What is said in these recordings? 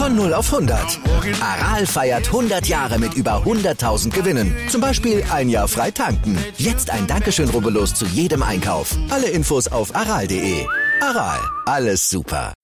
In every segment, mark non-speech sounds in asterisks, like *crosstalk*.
Von 0 auf 100. Aral feiert 100 Jahre mit über 100.000 Gewinnen. Zum Beispiel ein Jahr frei tanken. Jetzt ein Dankeschön, rubbellos zu jedem Einkauf. Alle Infos auf aral.de. Aral, alles super.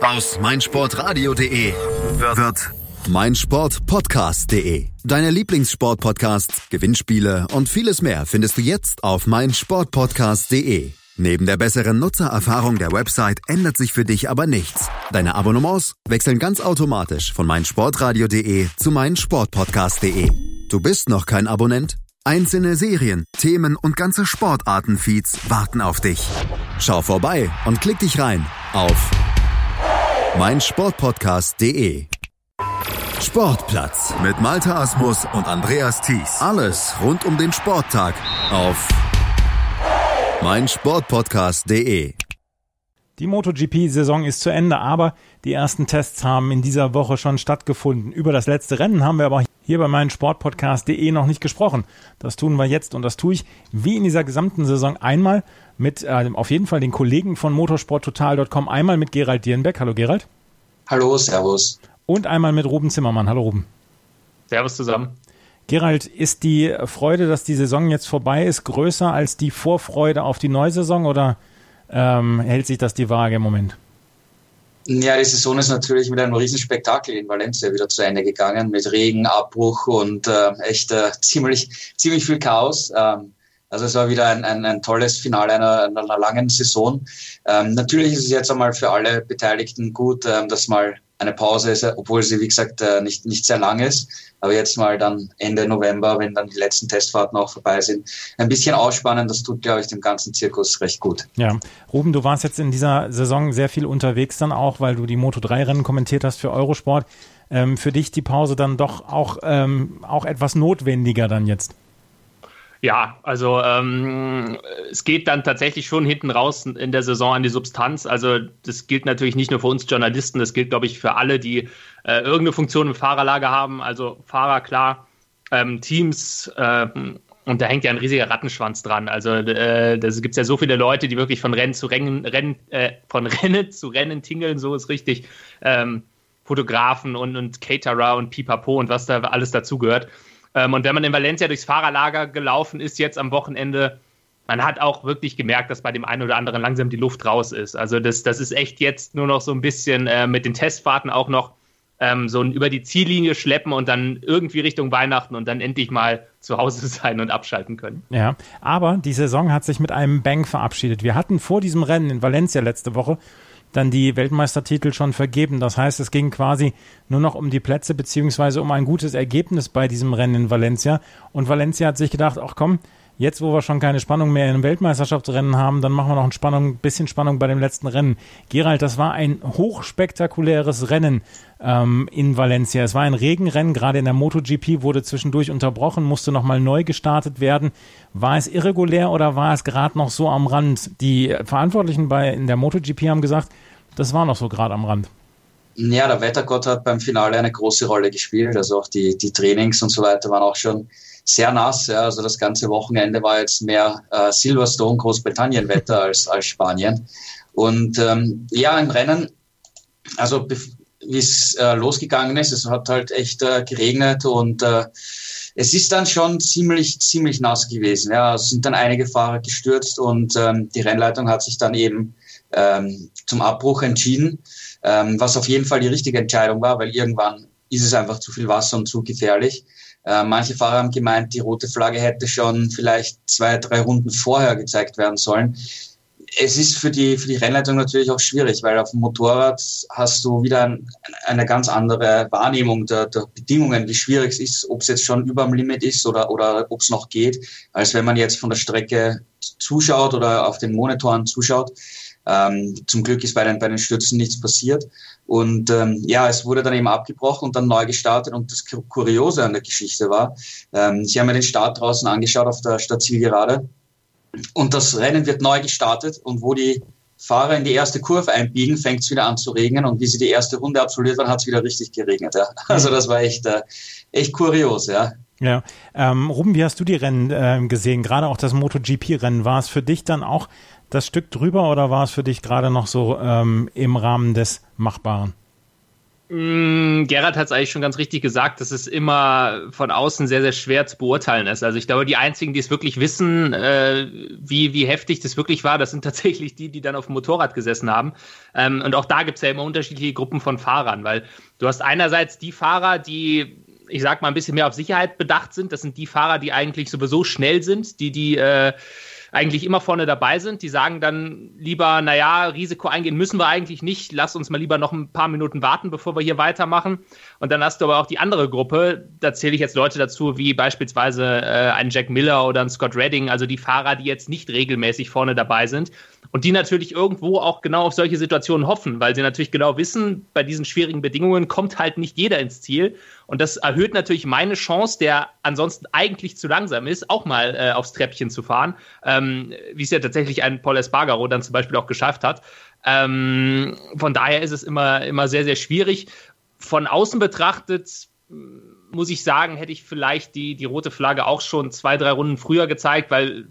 Aus meinsportradio.de wird meinsportpodcast.de. Deine Lieblingssportpodcasts, Gewinnspiele und vieles mehr findest du jetzt auf meinsportpodcast.de. Neben der besseren Nutzererfahrung der Website ändert sich für dich aber nichts. Deine Abonnements wechseln ganz automatisch von meinsportradio.de zu meinsportpodcast.de. Du bist noch kein Abonnent? Einzelne Serien, Themen und ganze Sportartenfeeds warten auf dich. Schau vorbei und klick dich rein auf meinsportpodcast.de. Sportplatz mit Malta Asmus und Andreas Thies. Alles rund um den Sporttag auf meinsportpodcast.de. Die MotoGP-Saison ist zu Ende, aber die ersten Tests haben in dieser Woche schon stattgefunden. Über das letzte Rennen haben wir aber hier bei meinem Sportpodcast.de noch nicht gesprochen. Das tun wir jetzt und das tue ich wie in dieser gesamten Saison einmal mit äh, auf jeden Fall den Kollegen von motorsporttotal.com, einmal mit Gerald Dierenbeck. Hallo Gerald. Hallo, Servus. Und einmal mit Ruben Zimmermann. Hallo Ruben. Servus zusammen. Gerald, ist die Freude, dass die Saison jetzt vorbei ist, größer als die Vorfreude auf die Neusaison oder ähm, hält sich das die Waage im Moment? Ja, die Saison ist natürlich mit einem Riesenspektakel in Valencia wieder zu Ende gegangen, mit Regen, Abbruch und äh, echt äh, ziemlich, ziemlich viel Chaos. Ähm, also es war wieder ein, ein, ein tolles Finale einer, einer langen Saison. Ähm, natürlich ist es jetzt einmal für alle Beteiligten gut, ähm, dass mal eine Pause ist, obwohl sie, wie gesagt, äh, nicht, nicht sehr lang ist. Aber jetzt mal dann Ende November, wenn dann die letzten Testfahrten auch vorbei sind, ein bisschen ausspannen, das tut, glaube ich, dem ganzen Zirkus recht gut. Ja, Ruben, du warst jetzt in dieser Saison sehr viel unterwegs dann auch, weil du die Moto3-Rennen kommentiert hast für Eurosport. Ähm, für dich die Pause dann doch auch, ähm, auch etwas notwendiger dann jetzt? Ja, also ähm, es geht dann tatsächlich schon hinten raus in der Saison an die Substanz. Also das gilt natürlich nicht nur für uns Journalisten, das gilt, glaube ich, für alle, die äh, irgendeine Funktion im Fahrerlager haben. Also Fahrer, klar, ähm, Teams äh, und da hängt ja ein riesiger Rattenschwanz dran. Also äh, da gibt es ja so viele Leute, die wirklich von Rennen zu Rennen, Rennen äh, von *laughs* Rennen zu Rennen tingeln, so ist richtig. Ähm, Fotografen und, und Caterer und Pipapo und was da alles dazugehört. Ähm, und wenn man in Valencia durchs Fahrerlager gelaufen ist, jetzt am Wochenende, man hat auch wirklich gemerkt, dass bei dem einen oder anderen langsam die Luft raus ist. Also das, das ist echt jetzt nur noch so ein bisschen äh, mit den Testfahrten auch noch ähm, so ein über die Ziellinie schleppen und dann irgendwie Richtung Weihnachten und dann endlich mal zu Hause *laughs* sein und abschalten können. Ja, aber die Saison hat sich mit einem Bang verabschiedet. Wir hatten vor diesem Rennen in Valencia letzte Woche dann die Weltmeistertitel schon vergeben. Das heißt, es ging quasi nur noch um die Plätze beziehungsweise um ein gutes Ergebnis bei diesem Rennen in Valencia. Und Valencia hat sich gedacht, ach komm, jetzt wo wir schon keine Spannung mehr in einem Weltmeisterschaftsrennen haben, dann machen wir noch ein Spannung, bisschen Spannung bei dem letzten Rennen. Gerald, das war ein hochspektakuläres Rennen ähm, in Valencia. Es war ein Regenrennen, gerade in der MotoGP wurde zwischendurch unterbrochen, musste nochmal neu gestartet werden. War es irregulär oder war es gerade noch so am Rand? Die Verantwortlichen bei in der MotoGP haben gesagt, das war noch so gerade am Rand. Ja, der Wettergott hat beim Finale eine große Rolle gespielt. Also auch die, die Trainings und so weiter waren auch schon sehr nass. Ja. Also das ganze Wochenende war jetzt mehr äh, Silverstone, Großbritannien-Wetter *laughs* als, als Spanien. Und ähm, ja, im Rennen, also wie es äh, losgegangen ist, es hat halt echt äh, geregnet und äh, es ist dann schon ziemlich, ziemlich nass gewesen. Ja, es sind dann einige Fahrer gestürzt und ähm, die Rennleitung hat sich dann eben ähm, zum Abbruch entschieden, ähm, was auf jeden Fall die richtige Entscheidung war, weil irgendwann ist es einfach zu viel Wasser und zu gefährlich. Äh, manche Fahrer haben gemeint, die rote Flagge hätte schon vielleicht zwei, drei Runden vorher gezeigt werden sollen. Es ist für die, für die Rennleitung natürlich auch schwierig, weil auf dem Motorrad hast du wieder ein, eine ganz andere Wahrnehmung der, der Bedingungen, wie schwierig es ist, ob es jetzt schon über dem Limit ist oder, oder ob es noch geht, als wenn man jetzt von der Strecke zuschaut oder auf den Monitoren zuschaut. Ähm, zum Glück ist bei den, bei den Stürzen nichts passiert. Und ähm, ja, es wurde dann eben abgebrochen und dann neu gestartet. Und das Kuriose an der Geschichte war, ähm, Sie haben mir den Start draußen angeschaut auf der Stadtzielgerade. Und das Rennen wird neu gestartet. Und wo die Fahrer in die erste Kurve einbiegen, fängt es wieder an zu regnen. Und wie sie die erste Runde absolviert waren, hat es wieder richtig geregnet. Ja. Also das war echt, äh, echt kurios, ja. Ja, ähm, Ruben, wie hast du die Rennen äh, gesehen? Gerade auch das MotoGP-Rennen. War es für dich dann auch das Stück drüber oder war es für dich gerade noch so ähm, im Rahmen des Machbaren? Mm, Gerhard hat es eigentlich schon ganz richtig gesagt, dass es immer von außen sehr, sehr schwer zu beurteilen ist. Also ich glaube, die einzigen, die es wirklich wissen, äh, wie, wie heftig das wirklich war, das sind *laughs* tatsächlich die, die dann auf dem Motorrad gesessen haben. Ähm, und auch da gibt es ja immer unterschiedliche Gruppen von Fahrern, weil du hast einerseits die Fahrer, die ich sag mal, ein bisschen mehr auf Sicherheit bedacht sind. Das sind die Fahrer, die eigentlich sowieso schnell sind, die, die äh, eigentlich immer vorne dabei sind. Die sagen dann lieber, naja, Risiko eingehen müssen wir eigentlich nicht. Lass uns mal lieber noch ein paar Minuten warten, bevor wir hier weitermachen. Und dann hast du aber auch die andere Gruppe. Da zähle ich jetzt Leute dazu, wie beispielsweise äh, ein Jack Miller oder ein Scott Redding, also die Fahrer, die jetzt nicht regelmäßig vorne dabei sind und die natürlich irgendwo auch genau auf solche Situationen hoffen, weil sie natürlich genau wissen, bei diesen schwierigen Bedingungen kommt halt nicht jeder ins Ziel. Und das erhöht natürlich meine Chance, der ansonsten eigentlich zu langsam ist, auch mal äh, aufs Treppchen zu fahren, ähm, wie es ja tatsächlich ein Paul Espargaro dann zum Beispiel auch geschafft hat. Ähm, von daher ist es immer, immer sehr, sehr schwierig. Von außen betrachtet muss ich sagen, hätte ich vielleicht die, die rote Flagge auch schon zwei, drei Runden früher gezeigt, weil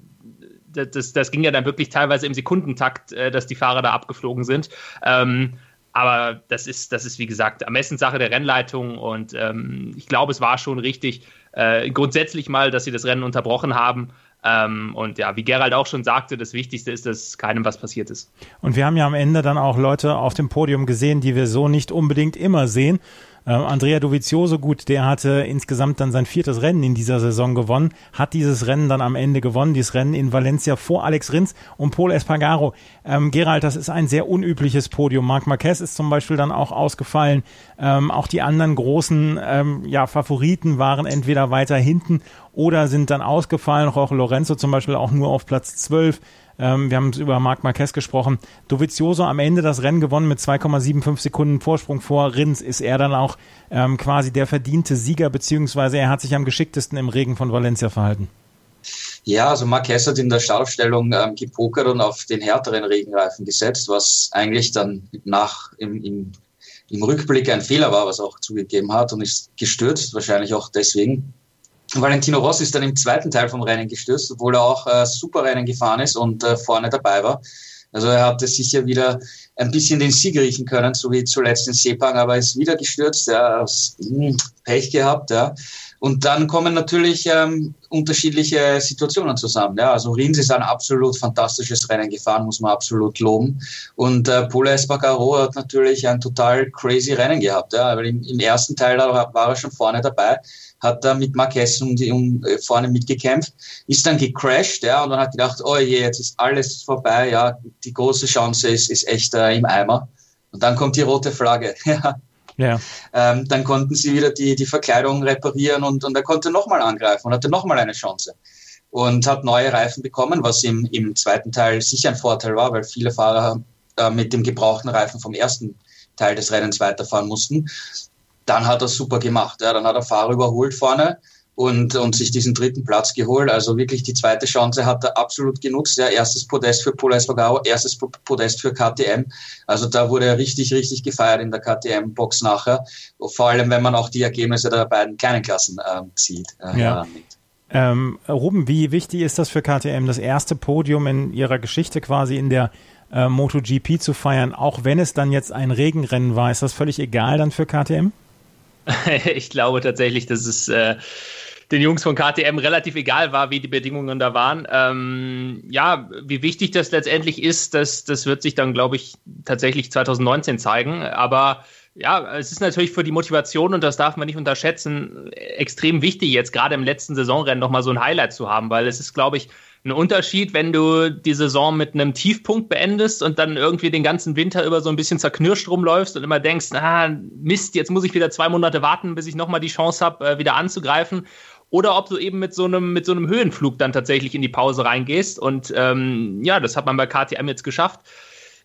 das, das ging ja dann wirklich teilweise im Sekundentakt, äh, dass die Fahrer da abgeflogen sind. Ähm, aber das ist, das ist, wie gesagt, Ermessenssache der Rennleitung und ähm, ich glaube, es war schon richtig, äh, grundsätzlich mal, dass sie das Rennen unterbrochen haben. Ähm, und ja, wie Gerald auch schon sagte, das Wichtigste ist, dass keinem was passiert ist. Und wir haben ja am Ende dann auch Leute auf dem Podium gesehen, die wir so nicht unbedingt immer sehen. Äh, Andrea Dovizioso, gut, der hatte insgesamt dann sein viertes Rennen in dieser Saison gewonnen, hat dieses Rennen dann am Ende gewonnen, dieses Rennen in Valencia vor Alex Rins und Paul Espargaro. Ähm, Gerald, das ist ein sehr unübliches Podium. Marc Marquez ist zum Beispiel dann auch ausgefallen. Ähm, auch die anderen großen ähm, ja, Favoriten waren entweder weiter hinten oder sind dann ausgefallen. Jorge Lorenzo zum Beispiel auch nur auf Platz 12. Ähm, wir haben über Marc Marquez gesprochen. Dovizioso am Ende das Rennen gewonnen mit 2,75 Sekunden Vorsprung vor Rins. Ist er dann auch ähm, quasi der verdiente Sieger, beziehungsweise er hat sich am geschicktesten im Regen von Valencia verhalten? Ja, also Marquez hat in der Startaufstellung ähm, gepokert und auf den härteren Regenreifen gesetzt, was eigentlich dann nach im, im, im Rückblick ein Fehler war, was er auch zugegeben hat und ist gestürzt, wahrscheinlich auch deswegen. Valentino Rossi ist dann im zweiten Teil vom Rennen gestürzt, obwohl er auch äh, super Rennen gefahren ist und äh, vorne dabei war. Also er hatte sicher wieder ein bisschen den Sieg riechen können, so wie zuletzt in Sepang, aber ist wieder gestürzt, ja, hm, Pech gehabt, ja. Und dann kommen natürlich ähm, unterschiedliche Situationen zusammen. Ja. Also Rins ist ein absolut fantastisches Rennen gefahren, muss man absolut loben. Und äh, Pole Espargaro hat natürlich ein total crazy Rennen gehabt. Ja. Weil im, im ersten Teil war er schon vorne dabei hat da mit Marquez um die, um, äh, vorne mitgekämpft, ist dann gecrashed, ja, und dann hat gedacht, oh je, jetzt ist alles vorbei, ja, die große Chance ist, ist echt äh, im Eimer. Und dann kommt die rote Flagge, *laughs* ja. Ja. Ähm, dann konnten sie wieder die, die Verkleidung reparieren und, und er konnte nochmal angreifen und hatte nochmal eine Chance. Und hat neue Reifen bekommen, was im, im zweiten Teil sicher ein Vorteil war, weil viele Fahrer äh, mit dem gebrauchten Reifen vom ersten Teil des Rennens weiterfahren mussten dann hat er super gemacht. Ja, dann hat er Fahrer überholt vorne und, und sich diesen dritten Platz geholt. Also wirklich die zweite Chance hat er absolut genutzt. Ja, erstes Podest für Pola Espargaro, erstes Podest für KTM. Also da wurde er richtig, richtig gefeiert in der KTM-Box nachher. Vor allem, wenn man auch die Ergebnisse der beiden kleinen Klassen ähm, sieht. Äh, ja. Ähm, Ruben, wie wichtig ist das für KTM, das erste Podium in ihrer Geschichte quasi in der äh, MotoGP zu feiern, auch wenn es dann jetzt ein Regenrennen war? Ist das völlig egal dann für KTM? *laughs* ich glaube tatsächlich, dass es äh, den Jungs von KTM relativ egal war, wie die Bedingungen da waren. Ähm, ja, wie wichtig das letztendlich ist, das, das wird sich dann, glaube ich, tatsächlich 2019 zeigen. Aber ja, es ist natürlich für die Motivation, und das darf man nicht unterschätzen, extrem wichtig, jetzt gerade im letzten Saisonrennen nochmal so ein Highlight zu haben, weil es ist, glaube ich, ein Unterschied, wenn du die Saison mit einem Tiefpunkt beendest und dann irgendwie den ganzen Winter über so ein bisschen zerknirscht rumläufst und immer denkst, ah, Mist, jetzt muss ich wieder zwei Monate warten, bis ich nochmal die Chance habe, äh, wieder anzugreifen. Oder ob du eben mit so einem, mit so einem Höhenflug dann tatsächlich in die Pause reingehst. Und ähm, ja, das hat man bei KTM jetzt geschafft.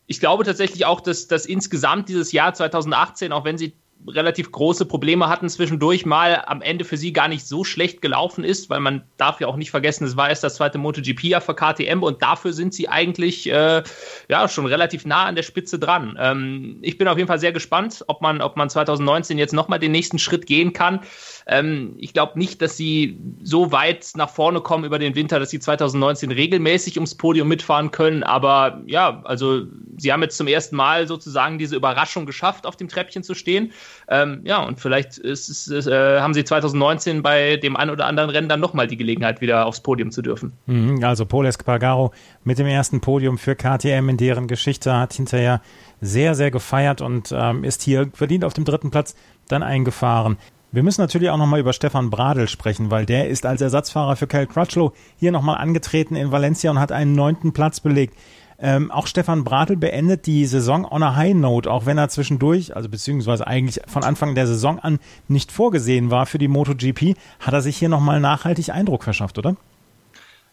Ich glaube tatsächlich auch, dass, dass insgesamt dieses Jahr 2018, auch wenn sie relativ große Probleme hatten zwischendurch mal am Ende für sie gar nicht so schlecht gelaufen ist, weil man darf ja auch nicht vergessen, es war erst das zweite MotoGP-Jahr für KTM und dafür sind sie eigentlich äh, ja schon relativ nah an der Spitze dran. Ähm, ich bin auf jeden Fall sehr gespannt, ob man, ob man 2019 jetzt nochmal den nächsten Schritt gehen kann. Ähm, ich glaube nicht, dass sie so weit nach vorne kommen über den Winter, dass sie 2019 regelmäßig ums Podium mitfahren können, aber ja, also sie haben jetzt zum ersten Mal sozusagen diese Überraschung geschafft, auf dem Treppchen zu stehen. Ähm, ja, und vielleicht ist, ist, äh, haben sie 2019 bei dem einen oder anderen Rennen dann nochmal die Gelegenheit, wieder aufs Podium zu dürfen. Mhm, also Paul Espargaro mit dem ersten Podium für KTM in deren Geschichte hat hinterher sehr, sehr gefeiert und ähm, ist hier verdient auf dem dritten Platz dann eingefahren. Wir müssen natürlich auch nochmal über Stefan Bradl sprechen, weil der ist als Ersatzfahrer für Cal Crutchlow hier nochmal angetreten in Valencia und hat einen neunten Platz belegt. Ähm, auch Stefan Bradl beendet die Saison on a high note, auch wenn er zwischendurch, also beziehungsweise eigentlich von Anfang der Saison an nicht vorgesehen war für die MotoGP, hat er sich hier nochmal nachhaltig Eindruck verschafft, oder?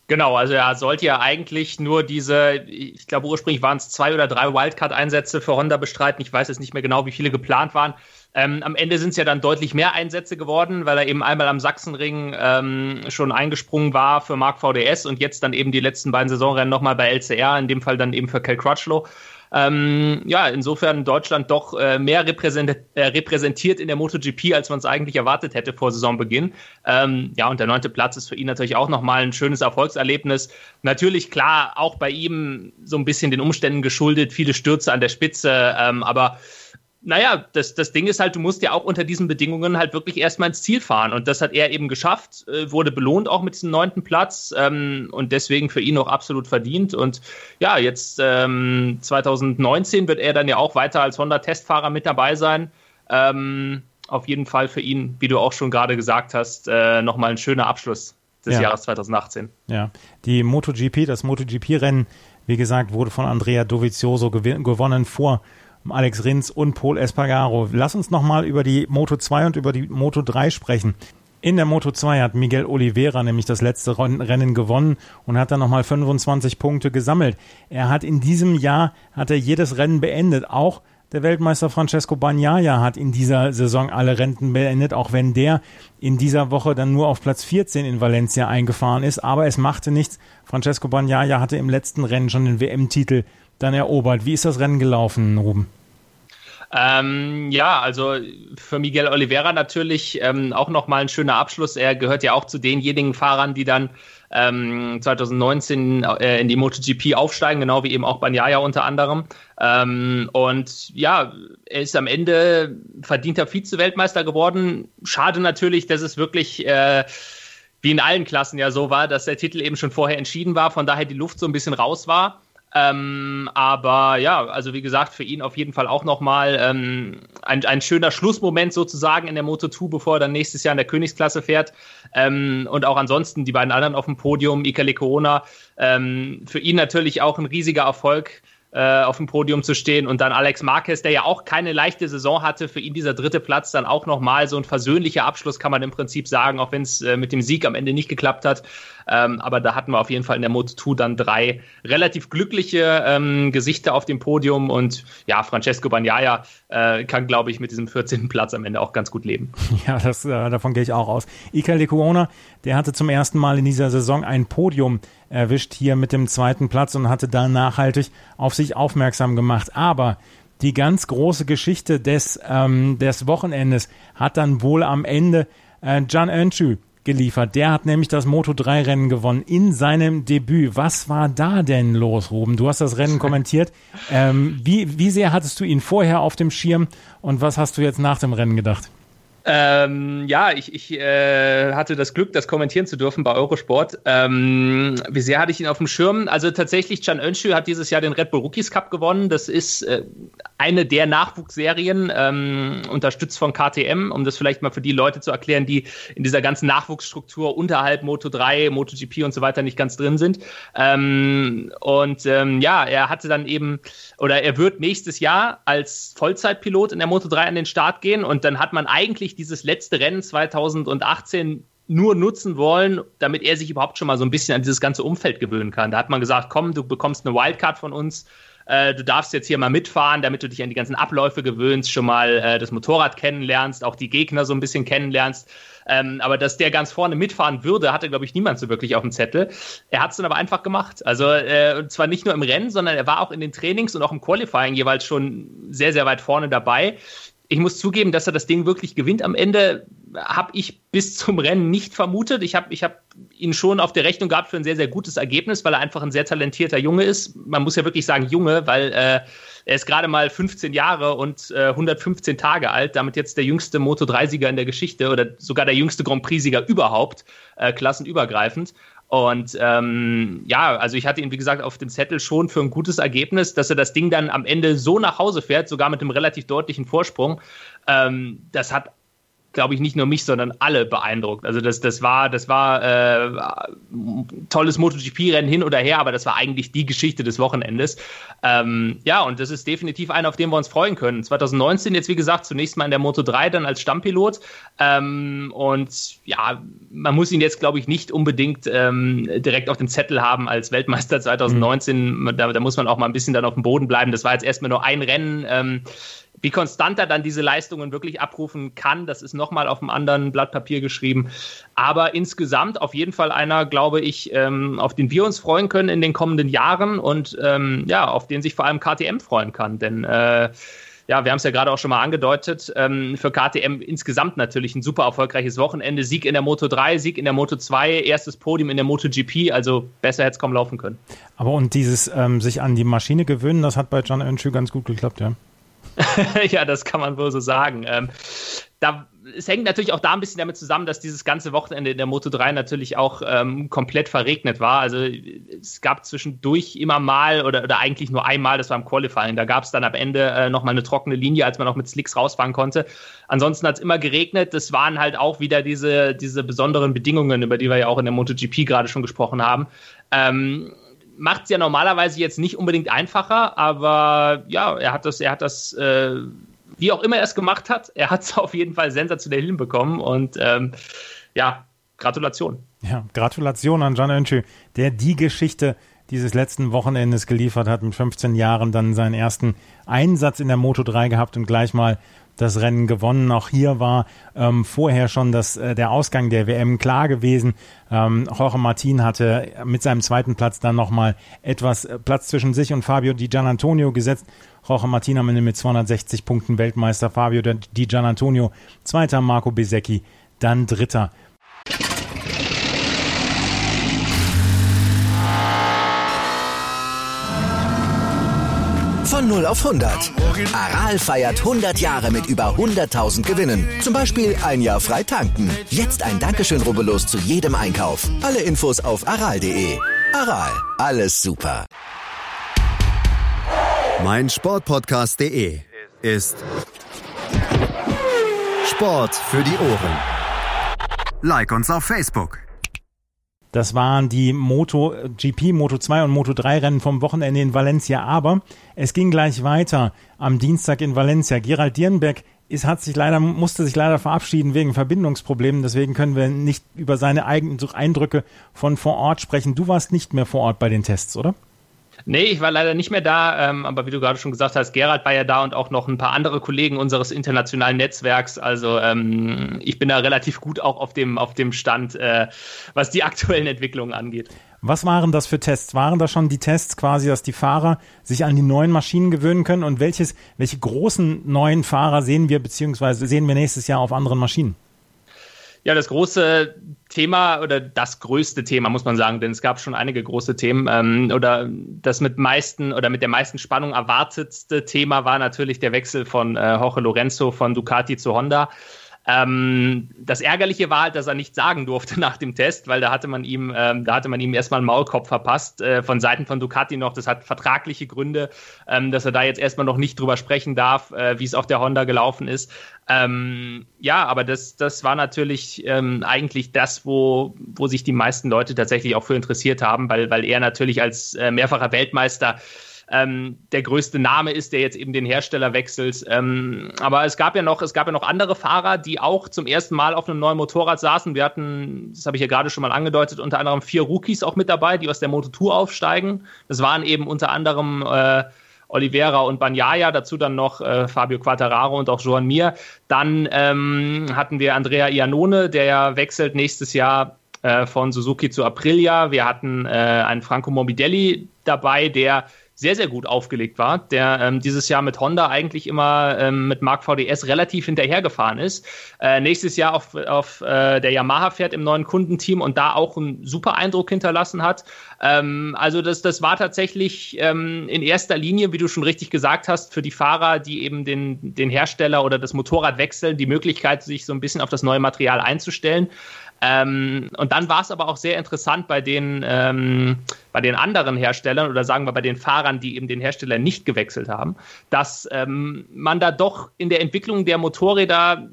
Genau, also er sollte ja eigentlich nur diese, ich glaube ursprünglich waren es zwei oder drei Wildcard-Einsätze für Honda bestreiten. Ich weiß jetzt nicht mehr genau, wie viele geplant waren. Ähm, am Ende sind es ja dann deutlich mehr Einsätze geworden, weil er eben einmal am Sachsenring ähm, schon eingesprungen war für Mark VDS und jetzt dann eben die letzten beiden Saisonrennen nochmal bei LCR, in dem Fall dann eben für Cal Crutchlow. Ähm, ja, insofern Deutschland doch äh, mehr repräsentiert, äh, repräsentiert in der MotoGP, als man es eigentlich erwartet hätte vor Saisonbeginn. Ähm, ja, und der neunte Platz ist für ihn natürlich auch nochmal ein schönes Erfolgserlebnis. Natürlich, klar, auch bei ihm so ein bisschen den Umständen geschuldet, viele Stürze an der Spitze, ähm, aber naja, das, das Ding ist halt, du musst ja auch unter diesen Bedingungen halt wirklich erstmal ins Ziel fahren. Und das hat er eben geschafft, äh, wurde belohnt auch mit diesem neunten Platz ähm, und deswegen für ihn auch absolut verdient. Und ja, jetzt ähm, 2019 wird er dann ja auch weiter als Honda-Testfahrer mit dabei sein. Ähm, auf jeden Fall für ihn, wie du auch schon gerade gesagt hast, äh, nochmal ein schöner Abschluss des ja. Jahres 2018. Ja, die MotoGP, das MotoGP-Rennen, wie gesagt, wurde von Andrea Dovizioso gewonnen vor Alex Rins und Paul Espargaro. Lass uns nochmal über die Moto 2 und über die Moto 3 sprechen. In der Moto 2 hat Miguel Oliveira nämlich das letzte Rennen gewonnen und hat dann nochmal 25 Punkte gesammelt. Er hat in diesem Jahr, hat er jedes Rennen beendet. Auch der Weltmeister Francesco Bagnaia hat in dieser Saison alle Rennen beendet, auch wenn der in dieser Woche dann nur auf Platz 14 in Valencia eingefahren ist. Aber es machte nichts. Francesco Bagnaia hatte im letzten Rennen schon den WM-Titel dann erobert. Wie ist das Rennen gelaufen, Ruben? Ähm, ja, also für Miguel Oliveira natürlich ähm, auch nochmal ein schöner Abschluss. Er gehört ja auch zu denjenigen Fahrern, die dann ähm, 2019 äh, in die MotoGP aufsteigen, genau wie eben auch Banyaya unter anderem. Ähm, und ja, er ist am Ende verdienter Vize-Weltmeister geworden. Schade natürlich, dass es wirklich äh, wie in allen Klassen ja so war, dass der Titel eben schon vorher entschieden war, von daher die Luft so ein bisschen raus war. Ähm, aber ja, also wie gesagt, für ihn auf jeden Fall auch nochmal ähm, ein, ein schöner Schlussmoment sozusagen in der Moto 2, bevor er dann nächstes Jahr in der Königsklasse fährt. Ähm, und auch ansonsten die beiden anderen auf dem Podium, Ikele Corona, ähm, für ihn natürlich auch ein riesiger Erfolg äh, auf dem Podium zu stehen. Und dann Alex Marquez, der ja auch keine leichte Saison hatte, für ihn dieser dritte Platz dann auch nochmal so ein versöhnlicher Abschluss, kann man im Prinzip sagen, auch wenn es äh, mit dem Sieg am Ende nicht geklappt hat. Ähm, aber da hatten wir auf jeden Fall in der Moto2 dann drei relativ glückliche ähm, Gesichter auf dem Podium. Und ja, Francesco Bagnaia äh, kann, glaube ich, mit diesem 14. Platz am Ende auch ganz gut leben. *laughs* Ja, das, äh, davon gehe ich auch aus. Iker Lecuona, der hatte zum ersten Mal in dieser Saison ein Podium erwischt hier mit dem zweiten Platz und hatte da nachhaltig auf sich aufmerksam gemacht. Aber die ganz große Geschichte des, ähm, des Wochenendes hat dann wohl am Ende äh, Can Önçü geliefert. Der hat nämlich das Moto 3 Rennen gewonnen in seinem Debüt. Was war da denn los, Ruben? Du hast das Rennen kommentiert. Ähm, wie, wie sehr hattest du ihn vorher auf dem Schirm und was hast du jetzt nach dem Rennen gedacht? Ähm, ja, ich, ich äh, hatte das Glück, das kommentieren zu dürfen bei Eurosport. Ähm, wie sehr hatte ich ihn auf dem Schirm? Also tatsächlich, Can Önschü hat dieses Jahr den Red Bull Rookies Cup gewonnen. Das ist äh, eine der Nachwuchsserien, ähm, unterstützt von KTM, um das vielleicht mal für die Leute zu erklären, die in dieser ganzen Nachwuchsstruktur unterhalb Moto 3, MotoGP und so weiter nicht ganz drin sind. Ähm, und ähm, ja, er hatte dann eben, oder er wird nächstes Jahr als Vollzeitpilot in der Moto 3 an den Start gehen und dann hat man eigentlich dieses letzte Rennen 2018 nur nutzen wollen, damit er sich überhaupt schon mal so ein bisschen an dieses ganze Umfeld gewöhnen kann. Da hat man gesagt, komm, du bekommst eine Wildcard von uns, äh, du darfst jetzt hier mal mitfahren, damit du dich an die ganzen Abläufe gewöhnst, schon mal äh, das Motorrad kennenlernst, auch die Gegner so ein bisschen kennenlernst. Ähm, aber dass der ganz vorne mitfahren würde, hatte, glaube ich, niemand so wirklich auf dem Zettel. Er hat es dann aber einfach gemacht. Also äh, zwar nicht nur im Rennen, sondern er war auch in den Trainings und auch im Qualifying jeweils schon sehr, sehr weit vorne dabei ich muss zugeben, dass er das Ding wirklich gewinnt am Ende, habe ich bis zum Rennen nicht vermutet. Ich habe ich hab ihn schon auf der Rechnung gehabt für ein sehr, sehr gutes Ergebnis, weil er einfach ein sehr talentierter Junge ist. Man muss ja wirklich sagen Junge, weil äh, er ist gerade mal 15 Jahre und äh, 115 Tage alt, damit jetzt der jüngste Moto3-Sieger in der Geschichte oder sogar der jüngste Grand Prix-Sieger überhaupt, äh, klassenübergreifend. Und ähm, ja, also ich hatte ihn, wie gesagt, auf dem Zettel schon für ein gutes Ergebnis, dass er das Ding dann am Ende so nach Hause fährt, sogar mit einem relativ deutlichen Vorsprung. Ähm, das hat glaube ich, nicht nur mich, sondern alle beeindruckt. Also das, das war, das war äh, tolles MotoGP-Rennen hin oder her, aber das war eigentlich die Geschichte des Wochenendes. Ähm, ja, und das ist definitiv einer, auf den wir uns freuen können. 2019 jetzt, wie gesagt, zunächst mal in der Moto 3, dann als Stammpilot. Ähm, und ja, man muss ihn jetzt, glaube ich, nicht unbedingt ähm, direkt auf dem Zettel haben als Weltmeister 2019. Mhm. Da, da, muss man auch mal ein bisschen dann auf dem Boden bleiben. Das war jetzt erstmal nur ein Rennen. Wie konstant er dann diese Leistungen wirklich abrufen kann, das ist nochmal auf einem anderen Blatt Papier geschrieben. Aber insgesamt auf jeden Fall einer, glaube ich, ähm, auf den wir uns freuen können in den kommenden Jahren und ähm, ja, auf den sich vor allem KTM freuen kann. Denn äh, ja, wir haben es ja gerade auch schon mal angedeutet, ähm, für KTM insgesamt natürlich ein super erfolgreiches Wochenende. Sieg in der Moto 3, Sieg in der Moto 2, erstes Podium in der Moto GP, also besser hätte es kaum laufen können. Aber und dieses ähm, sich an die Maschine gewöhnen, das hat bei John Earnshaw ganz gut geklappt, ja. *laughs* ja, das kann man wohl so sagen. Ähm, da, es hängt natürlich auch da ein bisschen damit zusammen, dass dieses ganze Wochenende in der Moto 3 natürlich auch ähm, komplett verregnet war. Also es gab zwischendurch immer mal oder, oder eigentlich nur einmal, das war im Qualifying, da gab es dann am Ende äh, nochmal eine trockene Linie, als man auch mit Slicks rausfahren konnte. Ansonsten hat es immer geregnet. Das waren halt auch wieder diese, diese besonderen Bedingungen, über die wir ja auch in der MotoGP gerade schon gesprochen haben. Ähm, macht es ja normalerweise jetzt nicht unbedingt einfacher, aber ja, er hat das, er hat das, äh, wie auch immer er es gemacht hat, er hat es *laughs* auf jeden Fall sensationell hinbekommen und ähm, ja, Gratulation. Ja, Gratulation an John Önschü, der die Geschichte dieses letzten Wochenendes geliefert hat, mit 15 Jahren dann seinen ersten Einsatz in der Moto 3 gehabt und gleich mal das Rennen gewonnen. Auch hier war ähm, vorher schon das, äh, der Ausgang der WM klar gewesen. Ähm, Jorge Martin hatte mit seinem zweiten Platz dann nochmal etwas äh, Platz zwischen sich und Fabio Di Gianantonio gesetzt. Jorge Martin am Ende mit 260 Punkten Weltmeister, Fabio Di Gianantonio zweiter, Marco Besecchi dann dritter. 0 auf 100. Aral feiert 100 Jahre mit über 100.000 Gewinnen. Zum Beispiel ein Jahr frei tanken. Jetzt ein Dankeschön, rubbellos zu jedem Einkauf. Alle Infos auf aral.de. Aral, alles super. Mein Sportpodcast.de ist Sport für die Ohren. Like uns auf Facebook. Das waren die Moto GP, Moto 2 und Moto 3 Rennen vom Wochenende in Valencia. Aber es ging gleich weiter am Dienstag in Valencia. Gerald Dierenberg ist, hat sich leider, musste sich leider verabschieden wegen Verbindungsproblemen. Deswegen können wir nicht über seine eigenen Eindrücke von vor Ort sprechen. Du warst nicht mehr vor Ort bei den Tests, oder? Nee, ich war leider nicht mehr da, ähm, aber wie du gerade schon gesagt hast, Gerald war ja da und auch noch ein paar andere Kollegen unseres internationalen Netzwerks. Also ähm, ich bin da relativ gut auch auf dem, auf dem Stand, äh, was die *laughs* aktuellen Entwicklungen angeht. Was waren das für Tests? Waren das schon die Tests quasi, dass die Fahrer sich an die neuen Maschinen gewöhnen können? Und welches, welche großen neuen Fahrer sehen wir, beziehungsweise sehen wir nächstes Jahr auf anderen Maschinen? Ja, das große Thema oder das größte Thema, muss man sagen, denn es gab schon einige große Themen. Ähm, oder das mit meisten oder mit der meisten Spannung erwartetste Thema war natürlich der Wechsel von äh, Jorge Lorenzo von Ducati zu Honda. Ähm, das Ärgerliche war halt, dass er nichts sagen durfte *laughs* nach dem Test, weil da hatte man ihm, ähm, da hatte man ihm erstmal einen Maulkopf verpasst, äh, von Seiten von Ducati noch. Das hat vertragliche Gründe, ähm, dass er da jetzt erstmal noch nicht drüber sprechen darf, äh, wie es auf der Honda gelaufen ist. Ähm, ja, aber das, das war natürlich ähm, eigentlich das, wo, wo sich die meisten Leute tatsächlich auch für interessiert haben, weil, weil er natürlich als äh, mehrfacher Weltmeister ähm, der größte Name ist, der jetzt eben den Hersteller wechselt. Ähm, aber es gab ja noch, es gab ja noch andere Fahrer, die auch zum ersten Mal auf einem neuen Motorrad saßen. Wir hatten, das habe ich ja gerade schon mal angedeutet, unter anderem vier Rookies auch mit dabei, die aus der Moto 2 aufsteigen. Das waren eben unter anderem äh, Oliveira und Banyaya, dazu dann noch äh, Fabio Quattararo und auch Joan Mir. Dann ähm, hatten wir Andrea Iannone, der ja wechselt nächstes Jahr äh, von Suzuki zu Aprilia. Wir hatten äh, einen Franco Morbidelli dabei, der sehr, sehr gut aufgelegt war, der ähm, dieses Jahr mit Honda eigentlich immer ähm, mit Mark VDS relativ hinterhergefahren ist. Äh, nächstes Jahr auf, auf äh, der Yamaha fährt im neuen Kundenteam und da auch einen super Eindruck hinterlassen hat. Ähm, also das, das war tatsächlich ähm, in erster Linie, wie du schon richtig gesagt hast, für die Fahrer, die eben den, den Hersteller oder das Motorrad wechseln, die Möglichkeit, sich so ein bisschen auf das neue Material einzustellen. Ähm, und dann war es aber auch sehr interessant bei den, ähm, bei den anderen Herstellern oder sagen wir bei den Fahrern, die eben den Hersteller nicht gewechselt haben, dass ähm, man da doch in der Entwicklung der Motorräder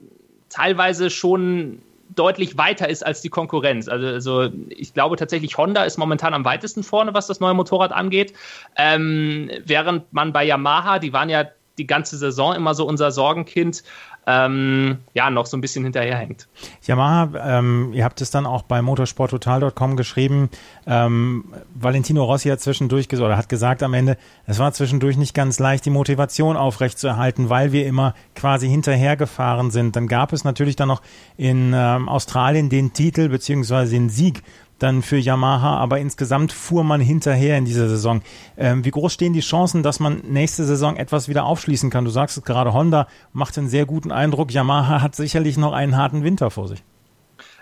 teilweise schon deutlich weiter ist als die Konkurrenz. Also, also ich glaube tatsächlich, Honda ist momentan am weitesten vorne, was das neue Motorrad angeht. Ähm, während man bei Yamaha, die waren ja die ganze Saison immer so unser Sorgenkind, ähm, ja, noch so ein bisschen hinterherhängt. Yamaha, ähm, ihr habt es dann auch bei motorsporttotal.com geschrieben, ähm, Valentino Rossi hat zwischendurch gesagt, oder hat gesagt am Ende, es war zwischendurch nicht ganz leicht, die Motivation aufrechtzuerhalten, weil wir immer quasi hinterhergefahren sind. Dann gab es natürlich dann noch in ähm, Australien den Titel beziehungsweise den Sieg dann für Yamaha, aber insgesamt fuhr man hinterher in dieser Saison. Ähm, wie groß stehen die Chancen, dass man nächste Saison etwas wieder aufschließen kann? Du sagst es gerade, Honda macht einen sehr guten Eindruck. Yamaha hat sicherlich noch einen harten Winter vor sich.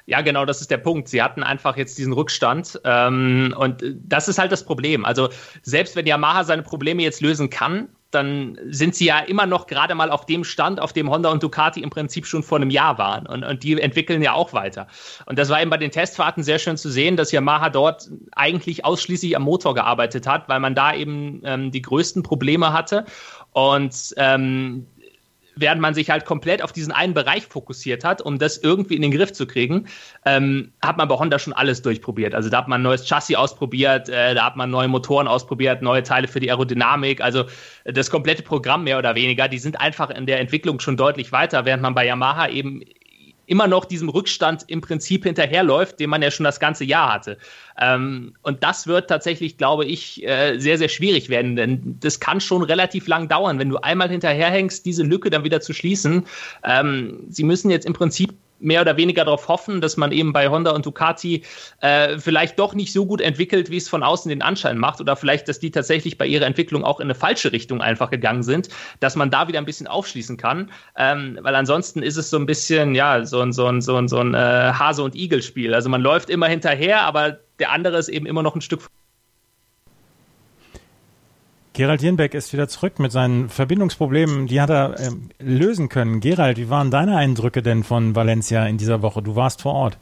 Ja, genau, das ist der Punkt. Sie hatten einfach jetzt diesen Rückstand ähm, und das ist halt das Problem. Also selbst wenn Yamaha seine Probleme jetzt lösen kann, dann sind sie ja immer noch gerade mal auf dem Stand, auf dem Honda und Ducati im Prinzip schon vor einem Jahr waren. Und, und die entwickeln ja auch weiter. Und das war eben bei den Testfahrten sehr schön zu sehen, dass Yamaha dort eigentlich ausschließlich am Motor gearbeitet hat, weil man da eben ähm, die größten Probleme hatte. Und ähm, während man sich halt komplett auf diesen einen Bereich fokussiert hat, um das irgendwie in den Griff zu kriegen, ähm, hat man bei Honda schon alles durchprobiert. Also da hat man ein neues Chassis ausprobiert, äh, da hat man neue Motoren ausprobiert, neue Teile für die Aerodynamik, also das komplette Programm mehr oder weniger. Die sind einfach in der Entwicklung schon deutlich weiter, während man bei Yamaha eben immer noch diesem Rückstand im Prinzip hinterherläuft, den man ja schon das ganze Jahr hatte. Ähm, und das wird tatsächlich, glaube ich, äh, sehr, sehr schwierig werden, denn das kann schon relativ lang dauern, wenn du einmal hinterherhängst, diese Lücke dann wieder zu schließen. Ähm, sie müssen jetzt im Prinzip mehr oder weniger darauf hoffen, dass man eben bei Honda und Ducati äh, vielleicht doch nicht so gut entwickelt, wie es von außen den Anschein macht, oder vielleicht, dass die tatsächlich bei ihrer Entwicklung auch in eine falsche Richtung einfach gegangen sind, dass man da wieder ein bisschen aufschließen kann, ähm, weil ansonsten ist es so ein bisschen, ja, so ein, so ein, so ein, so ein äh, Hase- und Igel-Spiel. Also man läuft immer hinterher, aber der andere ist eben immer noch ein Stück Gerald Jenbeck ist wieder zurück mit seinen Verbindungsproblemen. Die hat er äh, lösen können. Gerald, wie waren deine Eindrücke denn von Valencia in dieser Woche? Du warst vor Ort.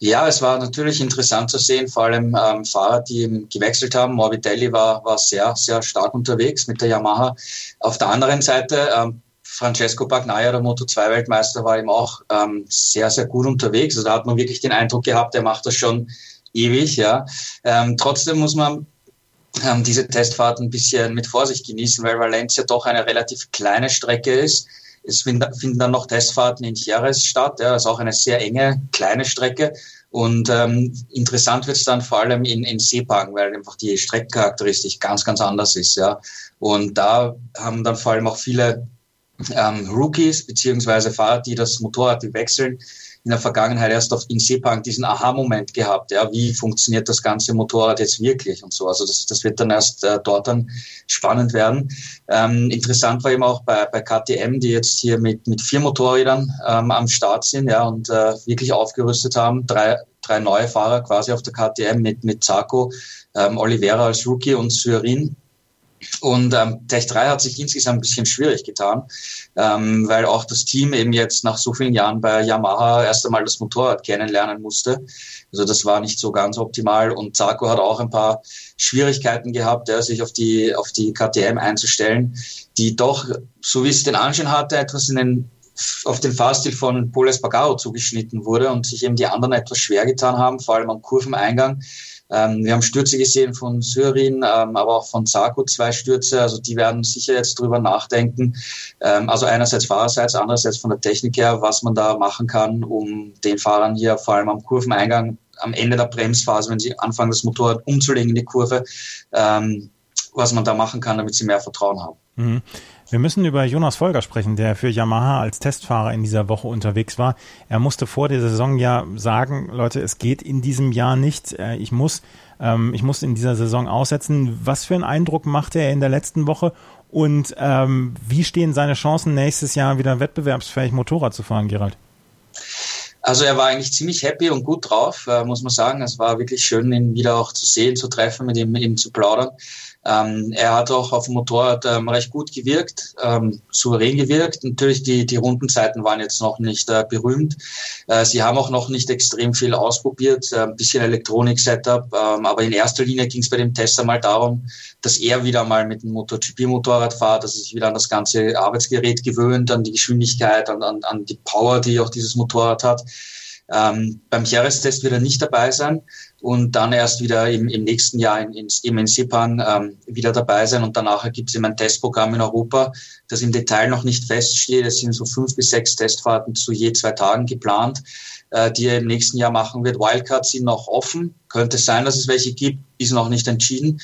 Ja, es war natürlich interessant zu sehen, vor allem ähm, Fahrer, die gewechselt haben. Morbidelli war, war sehr, sehr stark unterwegs mit der Yamaha. Auf der anderen Seite, ähm, Francesco Bagnaia, der Moto2-Weltmeister, war eben auch ähm, sehr, sehr gut unterwegs. Also da hat man wirklich den Eindruck gehabt, er macht das schon ewig. Ja. Ähm, trotzdem muss man ähm, diese Testfahrt ein bisschen mit Vorsicht genießen, weil Valencia doch eine relativ kleine Strecke ist. Es finden dann noch Testfahrten in Jerez statt, ja, das ist auch eine sehr enge, kleine Strecke. Und ähm, interessant wird es dann vor allem in, in Sepang, weil einfach die Streckencharakteristik ganz, ganz anders ist. Ja. Und da haben dann vor allem auch viele ähm, Rookies beziehungsweise Fahrer, die das Motorrad wechseln, in der Vergangenheit erst auf in Sepang diesen Aha-Moment gehabt. Ja, wie funktioniert das ganze Motorrad jetzt wirklich und so. Also das, das wird dann erst äh, dort dann spannend werden. Ähm, interessant war eben auch bei, bei KTM, die jetzt hier mit, mit vier Motorrädern ähm, am Start sind, ja, und äh, wirklich aufgerüstet haben. Drei, drei neue Fahrer quasi auf der KTM mit, mit Zarco, ähm, Oliveira als Rookie und Syrin und ähm, Tech 3 hat sich insgesamt ein bisschen schwierig getan, ähm, weil auch das Team eben jetzt nach so vielen Jahren bei Yamaha erst einmal das Motorrad kennenlernen musste. Also das war nicht so ganz optimal und Zarko hat auch ein paar Schwierigkeiten gehabt, ja, sich auf die, auf die KTM einzustellen, die doch, so wie es den Anschein hatte, etwas in den auf den Fahrstil von Paul Espargaro zugeschnitten wurde und sich eben die anderen etwas schwer getan haben, vor allem am Kurveneingang. Ähm, wir haben Stürze gesehen von Syrin, ähm, aber auch von Sarko zwei Stürze. Also die werden sicher jetzt drüber nachdenken. Ähm, also einerseits fahrerseits, andererseits von der Technik her, was man da machen kann, um den Fahrern hier vor allem am Kurveneingang am Ende der Bremsphase, wenn sie anfangen, das Motorrad umzulegen in die Kurve, ähm, was man da machen kann, damit sie mehr Vertrauen haben. Mhm. Wir müssen über Jonas Folger sprechen, der für Yamaha als Testfahrer in dieser Woche unterwegs war. Er musste vor der Saison ja sagen, Leute, es geht in diesem Jahr nicht. Äh, ich muss, ähm, ich muss in dieser Saison aussetzen. Was für einen Eindruck machte er in der letzten Woche? Und ähm, wie stehen seine Chancen, nächstes Jahr wieder wettbewerbsfähig Motorrad zu fahren, Gerald? Also er war eigentlich ziemlich happy und gut drauf, äh, muss man sagen. Es war wirklich schön, ihn wieder auch zu sehen, zu treffen, mit ihm, ihm zu plaudern. Ähm, er hat auch auf dem Motorrad ähm, recht gut gewirkt, ähm, souverän gewirkt. Natürlich, die, die Rundenzeiten waren jetzt noch nicht äh, berühmt. Äh, sie haben auch noch nicht extrem viel ausprobiert, äh, ein bisschen Elektronik-Setup, ähm, aber in erster Linie ging es bei dem Test einmal darum, dass er wieder mal mit dem MotoGP-Motorrad fährt, dass er sich wieder an das ganze Arbeitsgerät gewöhnt, an die Geschwindigkeit, an, an, an die Power, die auch dieses Motorrad hat. Ähm, beim Jahrestest wird er nicht dabei sein und dann erst wieder im, im nächsten Jahr in, in, in Sepang ähm, wieder dabei sein. Und danach gibt es eben ein Testprogramm in Europa, das im Detail noch nicht feststeht. Es sind so fünf bis sechs Testfahrten zu je zwei Tagen geplant, äh, die er im nächsten Jahr machen wird. Wildcards sind noch offen. Könnte sein, dass es welche gibt, ist noch nicht entschieden.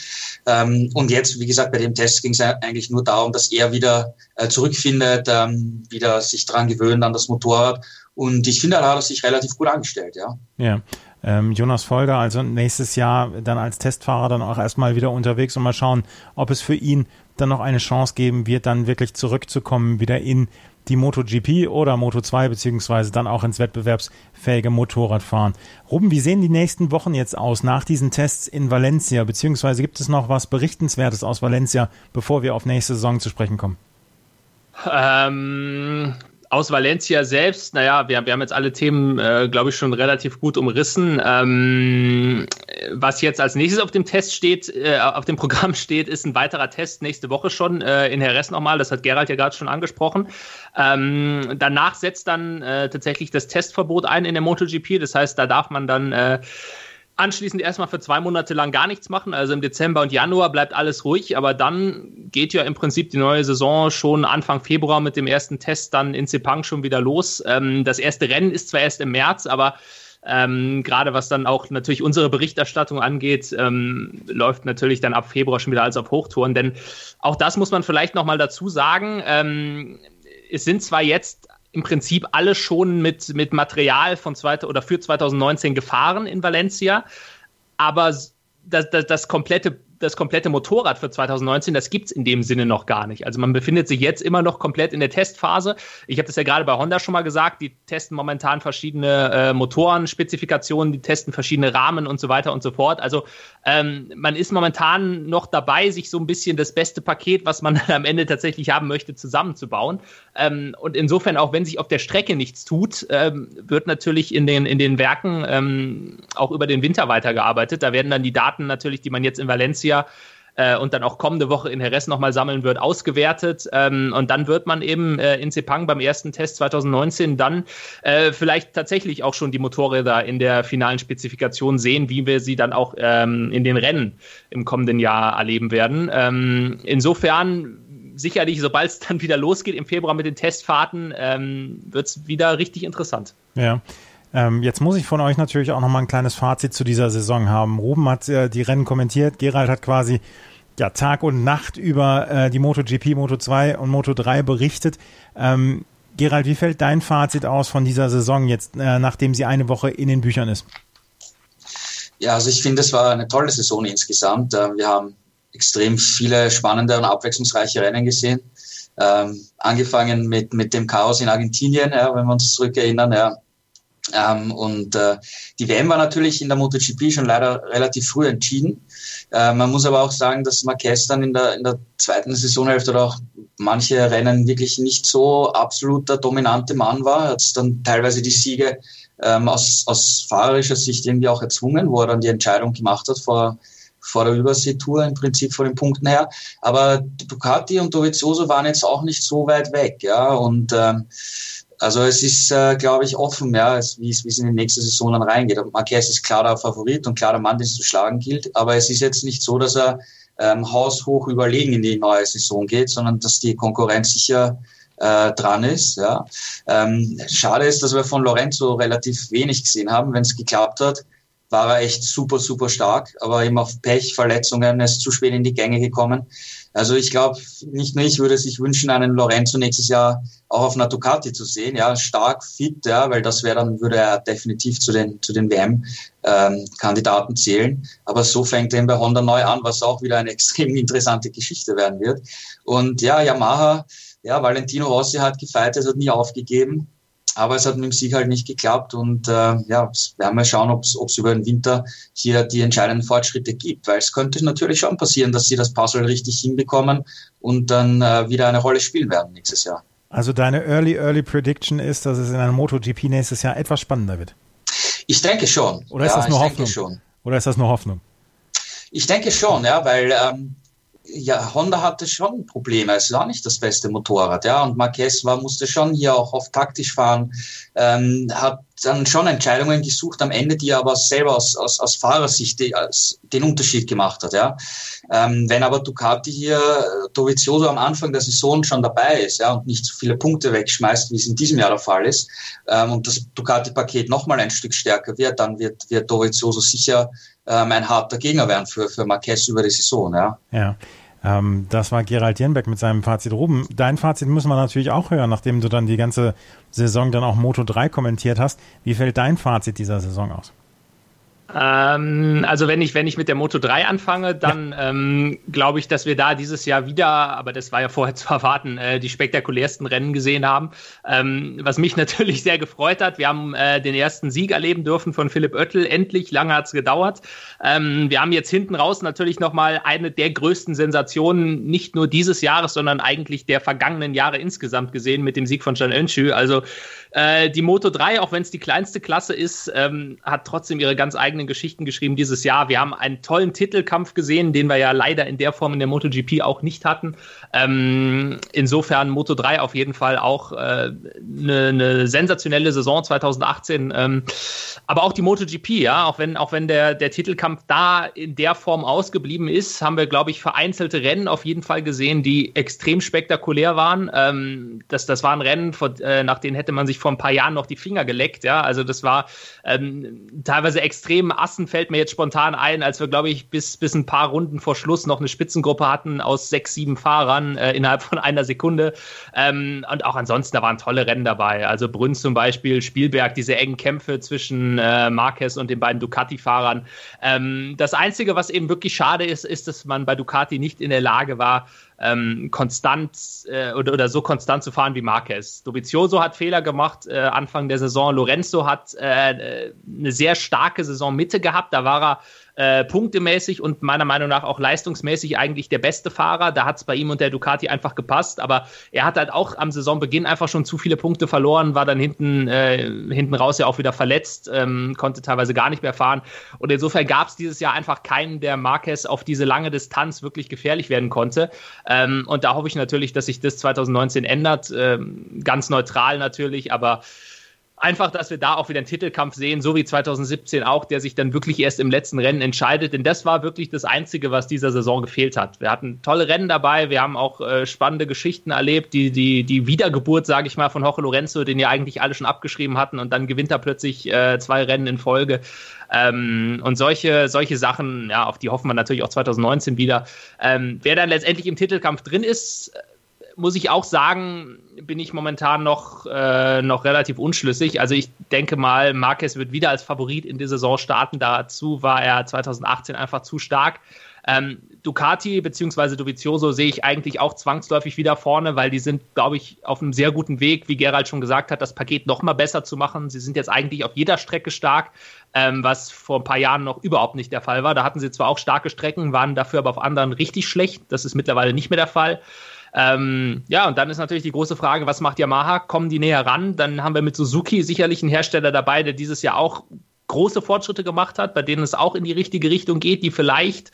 Ähm, und jetzt, wie gesagt, bei dem Test ging es eigentlich nur darum, dass er wieder äh, zurückfindet, ähm, wieder sich dran gewöhnt an das Motorrad. Und ich finde, da hat er sich relativ gut angestellt, ja. Ja. Ähm, Jonas Folger, also nächstes Jahr dann als Testfahrer dann auch erstmal wieder unterwegs und mal schauen, ob es für ihn dann noch eine Chance geben wird, dann wirklich zurückzukommen, wieder in die MotoGP oder Moto2 beziehungsweise dann auch ins wettbewerbsfähige Motorradfahren. Ruben, wie sehen die nächsten Wochen jetzt aus nach diesen Tests in Valencia? Beziehungsweise gibt es noch was Berichtenswertes aus Valencia, bevor wir auf nächste Saison zu sprechen kommen? Ähm, aus Valencia selbst, naja, wir, wir haben jetzt alle Themen, äh, glaube ich, schon relativ gut umrissen. Ähm, was jetzt als nächstes auf dem Test steht, äh, auf dem Programm *laughs* steht, ist ein weiterer Test nächste Woche schon äh, in Jerez nochmal. Das hat Gerald ja gerade schon angesprochen. Ähm, danach setzt dann äh, tatsächlich das Testverbot ein in der MotoGP. Das heißt, da darf man dann äh, anschließend erstmal für zwei Monate lang gar nichts machen. Also im Dezember und Januar bleibt alles ruhig, aber dann geht ja im Prinzip die neue Saison schon Anfang Februar mit dem ersten Test dann in Sepang schon wieder los. Ähm, das erste Rennen ist zwar erst im März, aber ähm, gerade was dann auch natürlich unsere Berichterstattung angeht, ähm, läuft natürlich dann ab Februar schon wieder alles auf Hochtouren. Denn auch das muss man vielleicht nochmal dazu sagen. Ähm, es sind zwar jetzt im Prinzip alle schon mit, mit Material von zweite oder für 2019 gefahren in Valencia, aber das, das, das komplette das komplette Motorrad für 2019, das gibt es in dem Sinne noch gar nicht. Also man befindet sich jetzt immer noch komplett in der Testphase. Ich habe das ja gerade bei Honda schon mal gesagt, die testen momentan verschiedene äh, Motorenspezifikationen, die testen verschiedene Rahmen und so weiter und so fort. Also ähm, man ist momentan noch dabei, sich so ein bisschen das beste Paket, was man *laughs* am Ende tatsächlich haben möchte, zusammenzubauen. Ähm, und insofern, auch wenn sich auf der Strecke nichts tut, ähm, wird natürlich in den, in den Werken ähm, auch über den Winter weitergearbeitet. Da werden dann die Daten natürlich, die man jetzt in Valencia Jahr äh, und dann auch kommende Woche in Jerez nochmal sammeln wird, ausgewertet. Ähm, und dann wird man eben äh, in Sepang beim ersten Test 2019 dann äh, vielleicht tatsächlich auch schon die Motorräder in der finalen Spezifikation sehen, wie wir sie dann auch ähm, in den Rennen im kommenden Jahr erleben werden. Ähm, insofern sicherlich, sobald es dann wieder losgeht im Februar mit den Testfahrten, ähm, wird es wieder richtig interessant. Ja. Ähm, jetzt muss ich von euch natürlich auch nochmal ein kleines Fazit zu dieser Saison haben. Ruben hat äh, die Rennen kommentiert, Gerald hat quasi ja, Tag und Nacht über äh, die MotoGP, Moto2 und Moto3 berichtet. Ähm, Gerald, wie fällt dein Fazit aus von dieser Saison jetzt, äh, nachdem sie eine Woche in den Büchern ist? Ja, also ich finde, es war eine tolle Saison insgesamt. Äh, wir haben extrem viele spannende und abwechslungsreiche Rennen gesehen. Ähm, angefangen mit, mit dem Chaos in Argentinien, ja, wenn wir uns zurückerinnern, ja, ähm, und äh, die WM war natürlich in der MotoGP schon leider relativ früh entschieden. Äh, man muss aber auch sagen, dass Marquez dann in der, in der zweiten Saisonhälfte oder auch manche Rennen wirklich nicht so absoluter dominante Mann war. Er hat dann teilweise die Siege ähm, aus, aus fahrerischer Sicht irgendwie auch erzwungen, wo er dann die Entscheidung gemacht hat vor, vor der Überseetour im Prinzip von den Punkten her. Aber Ducati und Dovizioso waren jetzt auch nicht so weit weg, ja. Und ähm, also es ist, äh, glaube ich, offen, ja, wie es in die nächste Saison dann reingeht. Marquez ist klarer Favorit und klarer Mann, den es zu schlagen gilt. Aber es ist jetzt nicht so, dass er ähm, haushoch überlegen in die neue Saison geht, sondern dass die Konkurrenz sicher äh, dran ist. Ja. Ähm, schade ist, dass wir von Lorenzo relativ wenig gesehen haben. Wenn es geklappt hat, war er echt super, super stark, aber eben auf Pech, Verletzungen, ist zu spät in die Gänge gekommen. Also ich glaube, nicht nur ich würde sich wünschen, einen Lorenzo nächstes Jahr auch auf einer Ducati zu sehen, ja, stark, fit, ja, weil das wäre dann, würde er definitiv zu den, zu den WM-Kandidaten ähm, zählen. Aber so fängt er bei Honda neu an, was auch wieder eine *laughs* extrem interessante Geschichte werden wird. Und ja, Yamaha, ja, Valentino Rossi hat gefeitet, hat nie aufgegeben. Aber es hat mit dem Sieg halt nicht geklappt und äh, ja, werden wir schauen, ob es über den Winter hier die entscheidenden Fortschritte gibt, weil es könnte natürlich schon passieren, dass sie das Puzzle richtig hinbekommen und dann äh, wieder eine Rolle spielen werden nächstes Jahr. Also deine Early Early Prediction ist, dass es in einem MotoGP nächstes Jahr etwas spannender wird. Ich denke schon. Oder ist ja, das nur Hoffnung? Oder ist das nur Hoffnung? Ich denke schon, ja, weil ähm, ja, Honda hatte schon Probleme. Es war nicht das beste Motorrad, ja. Und Marquez war, musste schon hier auch oft taktisch fahren, ähm, hat dann schon Entscheidungen gesucht am Ende, die er aber selber aus, aus, aus Fahrersicht die, als, den Unterschied gemacht hat, ja. Ähm, wenn aber Ducati hier Dovizioso am Anfang der Saison schon dabei ist, ja, und nicht so viele Punkte wegschmeißt, wie es in diesem Jahr der Fall ist, ähm, und das Ducati-Paket nochmal ein Stück stärker wird, dann wird, wird Dovizioso sicher ähm, ein harter Gegner werden für, für Marquez über die Saison. Ja. ja. Ähm, das war Gerald Jenbeck mit seinem Fazit. Ruben, dein Fazit müssen wir natürlich auch hören, nachdem du dann die ganze Saison dann auch Moto 3 kommentiert hast. Wie fällt dein Fazit dieser Saison aus? Ähm, also wenn ich, wenn ich mit der Moto 3 anfange, dann ja. ähm, glaube ich, dass wir da dieses Jahr wieder, aber das war ja vorher *laughs* zu erwarten, äh, die spektakulärsten Rennen gesehen haben. Ähm, was mich *laughs* natürlich sehr gefreut hat. Wir haben äh, den ersten Sieg erleben dürfen von Philipp Oettel. Endlich, lange hat es gedauert. Ähm, wir haben jetzt hinten raus natürlich nochmal eine der größten Sensationen, nicht nur dieses Jahres, sondern eigentlich der vergangenen Jahre insgesamt gesehen mit dem Sieg von Can Önschü. Also äh, die Moto 3, auch wenn es die kleinste Klasse ist, ähm, hat trotzdem ihre ganz eigenen Geschichten geschrieben dieses Jahr. Wir haben einen tollen Titelkampf gesehen, den wir ja leider in der Form in der MotoGP auch nicht hatten. Ähm, insofern Moto 3 auf jeden Fall auch eine äh, ne, ne sensationelle Saison 2018. Ähm, aber auch die MotoGP, ja, auch wenn, auch wenn der, der Titelkampf da in der Form ausgeblieben ist, haben wir, glaube ich, vereinzelte Rennen auf jeden Fall gesehen, die extrem spektakulär waren. Ähm, das, das waren Rennen, von, äh, nach denen hätte man sich vor ein paar Jahren noch die Finger geleckt, ja. Also das war ähm, teilweise extrem Assen fällt mir jetzt spontan ein, als wir, glaube ich, bis, bis ein paar Runden vor Schluss noch eine Spitzengruppe hatten aus sechs, sieben Fahrern äh, innerhalb von einer Sekunde. Ähm, und auch ansonsten, da waren tolle Rennen dabei. Also Brünn zum Beispiel, Spielberg, diese engen Kämpfe zwischen äh, Marquez und den beiden Ducati-Fahrern. Ähm, das Einzige, was eben wirklich schade ist, ist, dass man bei Ducati nicht in der Lage war, ähm, konstant äh, oder, oder so konstant zu fahren wie Marquez. Dovizioso hat Fehler gemacht äh, Anfang der Saison. Lorenzo hat äh, eine sehr starke Saison Mitte gehabt. Da war er äh, punktemäßig und meiner Meinung nach auch leistungsmäßig eigentlich der beste Fahrer. Da hat es bei ihm und der Ducati einfach gepasst, aber er hat halt auch am Saisonbeginn einfach schon zu viele Punkte verloren, war dann hinten, äh, hinten raus ja auch wieder verletzt, ähm, konnte teilweise gar nicht mehr fahren. Und insofern gab es dieses Jahr einfach keinen, der Marquez auf diese lange Distanz wirklich gefährlich werden konnte. Ähm, und da hoffe ich natürlich, dass sich das 2019 ändert. Ähm, ganz neutral natürlich, aber einfach, dass wir da auch wieder einen Titelkampf sehen, so wie 2017 auch, der sich dann wirklich erst im letzten Rennen entscheidet. Denn das war wirklich das Einzige, was dieser Saison gefehlt hat. Wir hatten tolle Rennen dabei, wir haben auch äh, spannende Geschichten erlebt, die, die, die Wiedergeburt, sage ich mal, von Jorge Lorenzo, den ja eigentlich alle schon abgeschrieben hatten und dann gewinnt er plötzlich äh, zwei Rennen in Folge. Ähm, und solche, solche Sachen, ja, auf die hoffen wir natürlich auch 2019 wieder. Ähm, wer dann letztendlich im Titelkampf drin ist, muss ich auch sagen, bin ich momentan noch, äh, noch relativ unschlüssig. Also ich denke mal, Marquez wird wieder als Favorit in die Saison starten. Dazu war er 2018 einfach zu stark. Ähm, Ducati bzw. Dovizioso sehe ich eigentlich auch zwangsläufig wieder vorne, weil die sind, glaube ich, auf einem sehr guten Weg, wie Gerald schon gesagt hat, das Paket noch mal besser zu machen. Sie sind jetzt eigentlich auf jeder Strecke stark, ähm, was vor ein paar Jahren noch überhaupt nicht der Fall war. Da hatten sie zwar auch starke Strecken, waren dafür aber auf anderen richtig schlecht. Das ist mittlerweile nicht mehr der Fall. Ähm, ja, und dann ist natürlich die große Frage, was macht Yamaha? Kommen die näher ran? Dann haben wir mit Suzuki sicherlich einen Hersteller dabei, der dieses Jahr auch große Fortschritte gemacht hat, bei denen es auch in die richtige Richtung geht, die vielleicht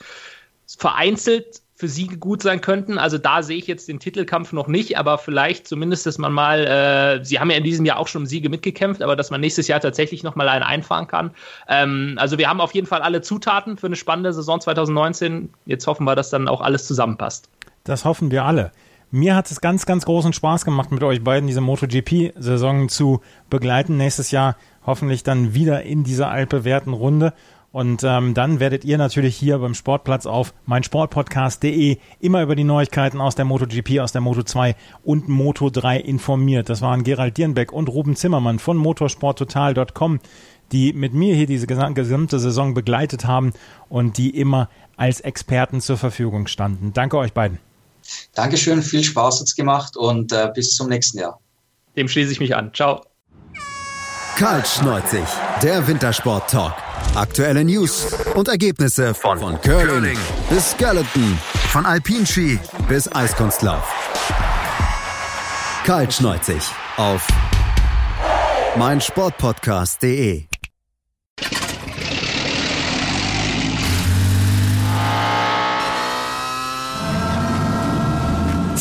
vereinzelt für Siege gut sein könnten. Also da sehe ich jetzt den Titelkampf noch nicht, aber vielleicht zumindest, dass man mal, äh, sie haben ja in diesem Jahr auch schon um Siege mitgekämpft, aber dass man nächstes Jahr tatsächlich noch mal einen einfahren kann. Ähm, also wir haben auf jeden Fall alle Zutaten für eine spannende Saison 2019. Jetzt hoffen wir, dass dann auch alles zusammenpasst. Das hoffen wir alle. Mir hat es ganz, ganz großen Spaß gemacht, mit euch beiden diese MotoGP-Saison zu begleiten. Nächstes Jahr hoffentlich dann wieder in dieser altbewährten Runde. Und ähm, dann werdet ihr natürlich hier beim Sportplatz auf meinsportpodcast.de immer über die Neuigkeiten aus der MotoGP, aus der Moto2 und Moto3 informiert. Das waren Gerald Dierenbeck und Ruben Zimmermann von motorsporttotal.com, die mit mir hier diese gesamte Saison begleitet haben und die immer als Experten zur Verfügung standen. Danke euch beiden. Dankeschön, viel Spaß hat's gemacht und äh, bis zum nächsten Jahr. Dem schließe ich mich an. Ciao. Kaltschneuzig, der Wintersport-Talk. Aktuelle News und Ergebnisse von, von Curling, Curling bis Skeleton, von Alpinski bis Eiskunstlauf. Kaltschneuzig auf meinsportpodcast.de